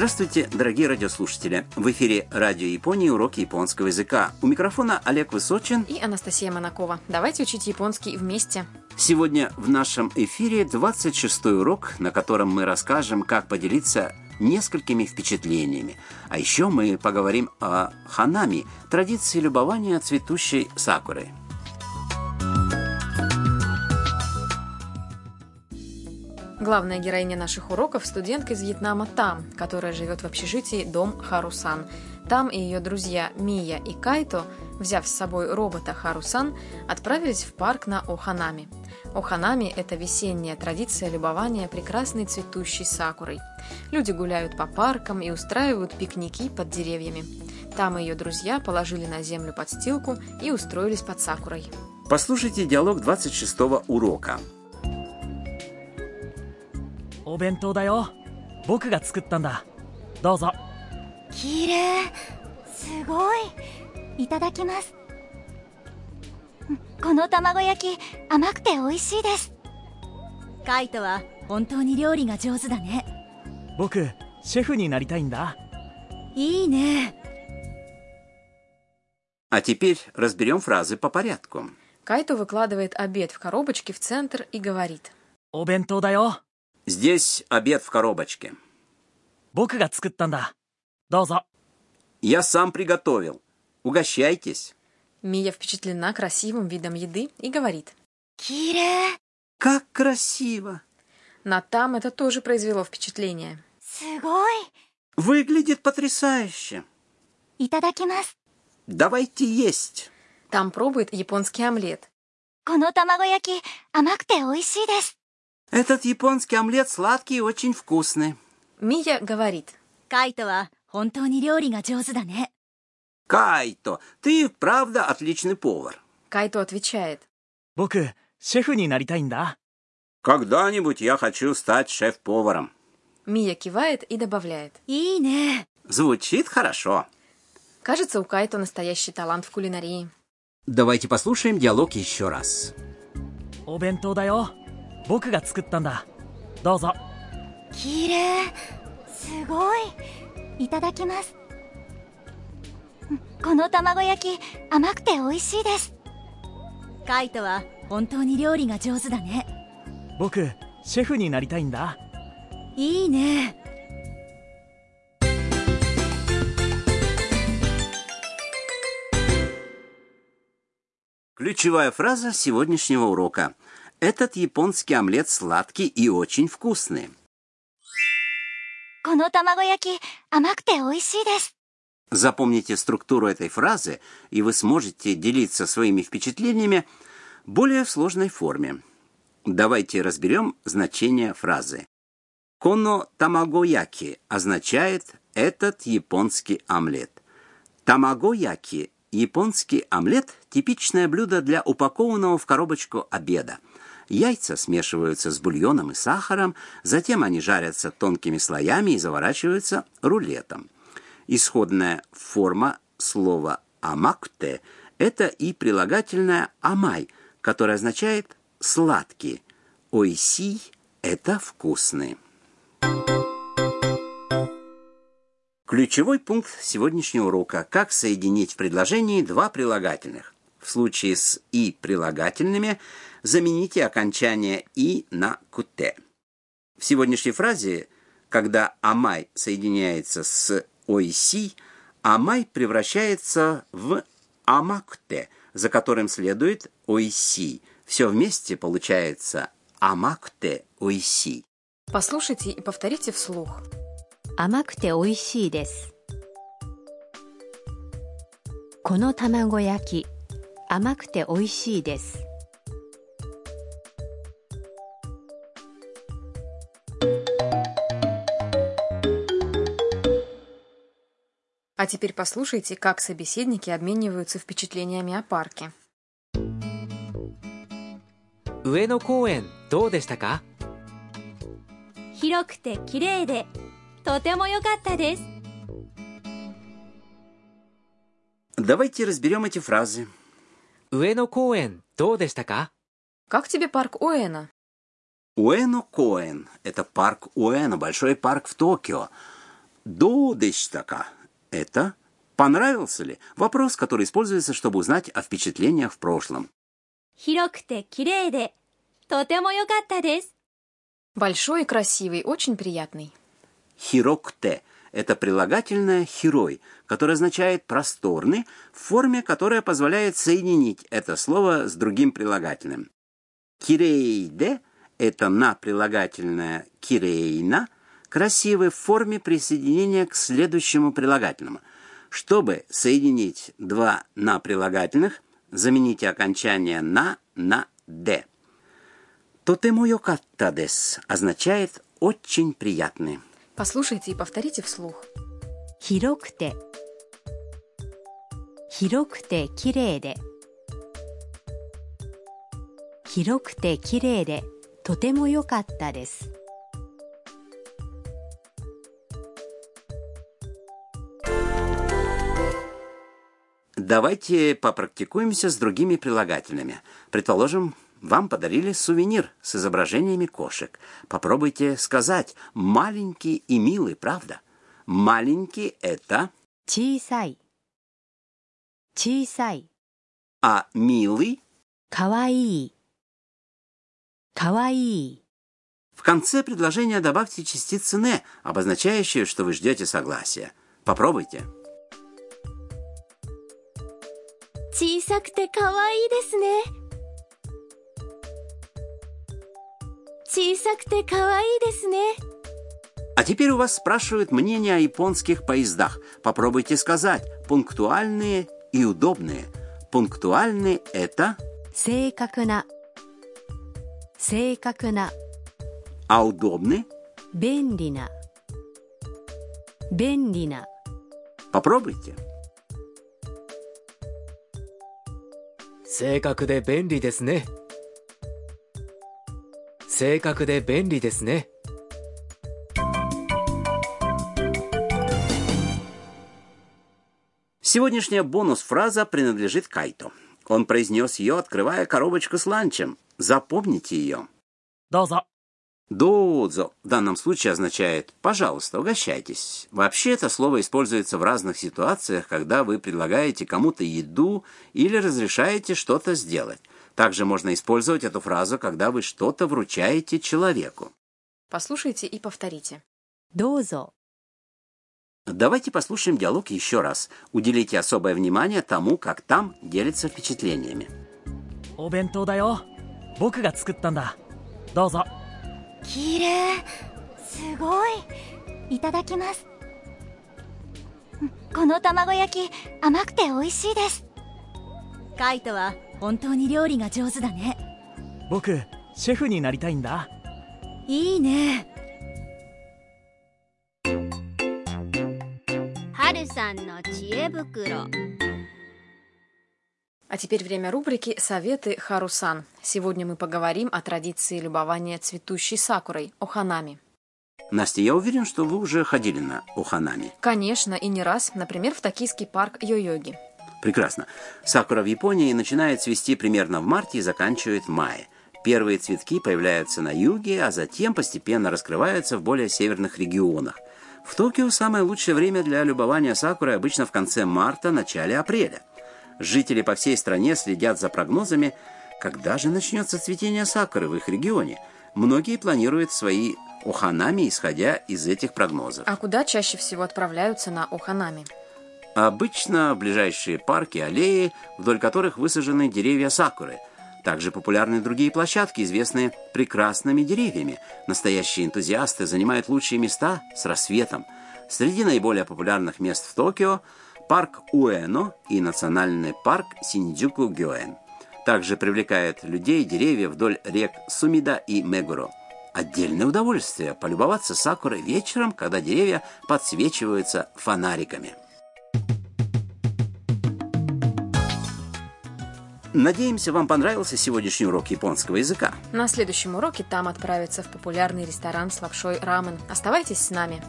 Здравствуйте, дорогие радиослушатели! В эфире Радио Японии уроки японского языка. У микрофона Олег Высочин и Анастасия Монакова. Давайте учить японский вместе. Сегодня в нашем эфире 26 урок, на котором мы расскажем, как поделиться несколькими впечатлениями. А еще мы поговорим о ханами, традиции любования цветущей сакурой. Главная героиня наших уроков – студентка из Вьетнама Там, которая живет в общежитии Дом Харусан. Там и ее друзья Мия и Кайто, взяв с собой робота Харусан, отправились в парк на Оханами. Оханами – это весенняя традиция любования прекрасной цветущей сакурой. Люди гуляют по паркам и устраивают пикники под деревьями. Там ее друзья положили на землю подстилку и устроились под сакурой. Послушайте диалог 26 урока. お弁当だよ僕が作ったんだどうぞ綺麗すごいいただきますこの卵焼き甘くて美味しいですカイトは本当に料理が上手だね僕シェフになりたいんだいいね А теперь разберем фразы по порядку. Кайто выкладывает обед в коробочке в центр и говорит. お弁当だよ Здесь обед в коробочке. 僕が作ったんだどうぞ Я сам приготовил. Угощайтесь. Мия впечатлена красивым видом еды и говорит. 綺麗 Как красиво! На там это тоже произвело впечатление. すごい Выглядит потрясающе. いただきます Давайте есть. Там пробует японский омлет. この卵焼き甘くて美味しいです Этот японский омлет сладкий и очень вкусный. Мия говорит. カイトは本当に料理が上手だね Кайто, ты правда отличный повар. Кайто отвечает. 僕シェフになりたいんだ Когда-нибудь я хочу стать шеф-поваром. Мия кивает и добавляет. いいね Звучит хорошо. Кажется, у Кайто настоящий талант в кулинарии. Давайте послушаем диалог еще раз. お弁当だよ 僕が作ったんだどうぞ綺麗すごいいただきますこの卵焼き甘くて美味しいですカイトは本当に料理が上手だね僕シェフになりたいんだいいね Ключевая фраза сегодняшнего урока. Этот японский омлет сладкий и очень вкусный. Запомните структуру этой фразы, и вы сможете делиться своими впечатлениями более в сложной форме. Давайте разберем значение фразы. «Коно тамаго яки означает «этот японский омлет». Тамаго яки — японский омлет — типичное блюдо для упакованного в коробочку обеда – Яйца смешиваются с бульоном и сахаром, затем они жарятся тонкими слоями и заворачиваются рулетом. Исходная форма слова «амакте» – это и прилагательное «амай», которое означает «сладкий». «Ойси» – это «вкусный». Ключевой пункт сегодняшнего урока – как соединить в предложении два прилагательных. В случае с «и» прилагательными замените окончание «и» на «куте». В сегодняшней фразе, когда «амай» соединяется с «ойси», «амай» превращается в «амакте», за которым следует «ойси». Все вместе получается «амакте ойси». Послушайте и повторите вслух. 甘くて美味しいですこの卵焼き 甘くて美味しいです А теперь послушайте, как собеседники обмениваются впечатлениями о парке. 上野公園どうでしたか広くて綺麗でとても良かったです Давайте разберем эти фразы. Уэно Коэн, до? Как тебе парк Уэна? Уэно Коэн – это парк Уэна, большой парк в Токио. До – это понравился ли? Вопрос, который используется, чтобы узнать о впечатлениях в прошлом. Хирокте кирейде. Тотемо йокатта Большой красивый, очень приятный. Хирокте это прилагательное «херой», которое означает «просторный», в форме, которая позволяет соединить это слово с другим прилагательным. Кирейде – это на прилагательное «кирейна», красивый в форме присоединения к следующему прилагательному. Чтобы соединить два на прилагательных, замените окончание «на» на «де». «Тотемо йокатта дес» означает «очень приятный». Послушайте и повторите вслух. 広くて広くて綺麗で広くて綺麗でとても良かったです Давайте попрактикуемся с другими прилагательными. Предположим, вам подарили сувенир с изображениями кошек. Попробуйте сказать «маленький и милый», правда? Маленький – это, 小さい小さい а милый かわいいかわいい В конце предложения добавьте частицу «не», обозначающую, что вы ждете согласия. Попробуйте. 小さくて可愛いですね А теперь у вас спрашивают мнение о японских поездах. Попробуйте сказать «пунктуальные» и «удобные». Пунктуальные – это, 正確な正確な а удобные 便利な便利な – попробуйте. 正確で便利ですね 正確で便利ですね Сегодняшняя бонус-фраза принадлежит Кайто. Он произнес ее, открывая коробочку с ланчем. Запомните ее. どうぞ «Доудзо» в данном случае означает «пожалуйста, угощайтесь». Вообще это слово используется в разных ситуациях, когда вы предлагаете кому-то еду или разрешаете что-то сделать. Также можно использовать эту фразу, когда вы что-то вручаете человеку. Послушайте и повторите. どうぞ Давайте послушаем диалог еще раз. Уделите особое внимание тому, как там делятся впечатлениями. お弁当だよ僕が作ったんだどうぞ綺麗すごいいただきますうんこの卵焼き甘くて美味しいです カイトは本当に料理が上手だね僕シェフになりたいんだいいね春さんの知恵袋 А теперь время рубрики «Советы Харусан». Сегодня мы поговорим о традиции любования цветущей сакурой – оханами. Настя, я уверен, что вы уже ходили на Оханами. Конечно, и не раз, например, в токийский парк Йо-Йоги. Прекрасно. Сакура в Японии начинает цвести примерно в марте и заканчивает в мае. Первые цветки появляются на юге, а затем постепенно раскрываются в более северных регионах. В Токио самое лучшее время для любования сакурой обычно в конце марта, начале апреля. Жители по всей стране следят за прогнозами, когда же начнется цветение сакуры в их регионе. Многие планируют свои оханами, исходя из этих прогнозов. А куда чаще всего отправляются на оханами? Обычно ближайшие парки, аллеи, вдоль которых высажены деревья сакуры. Также популярны другие площадки, известные прекрасными деревьями. Настоящие энтузиасты занимают лучшие места с рассветом. Среди наиболее популярных мест в Токио – парк Уэно и национальный парк Синдзюку-Гёэн. Также привлекает людей деревья вдоль рек Сумида и Мегуро. Отдельное удовольствие полюбоваться сакурой вечером, когда деревья подсвечиваются фонариками. Надеемся, вам понравился сегодняшний урок японского языка. На следующем уроке там отправиться в популярный ресторан с лапшой рамен. Оставайтесь с нами.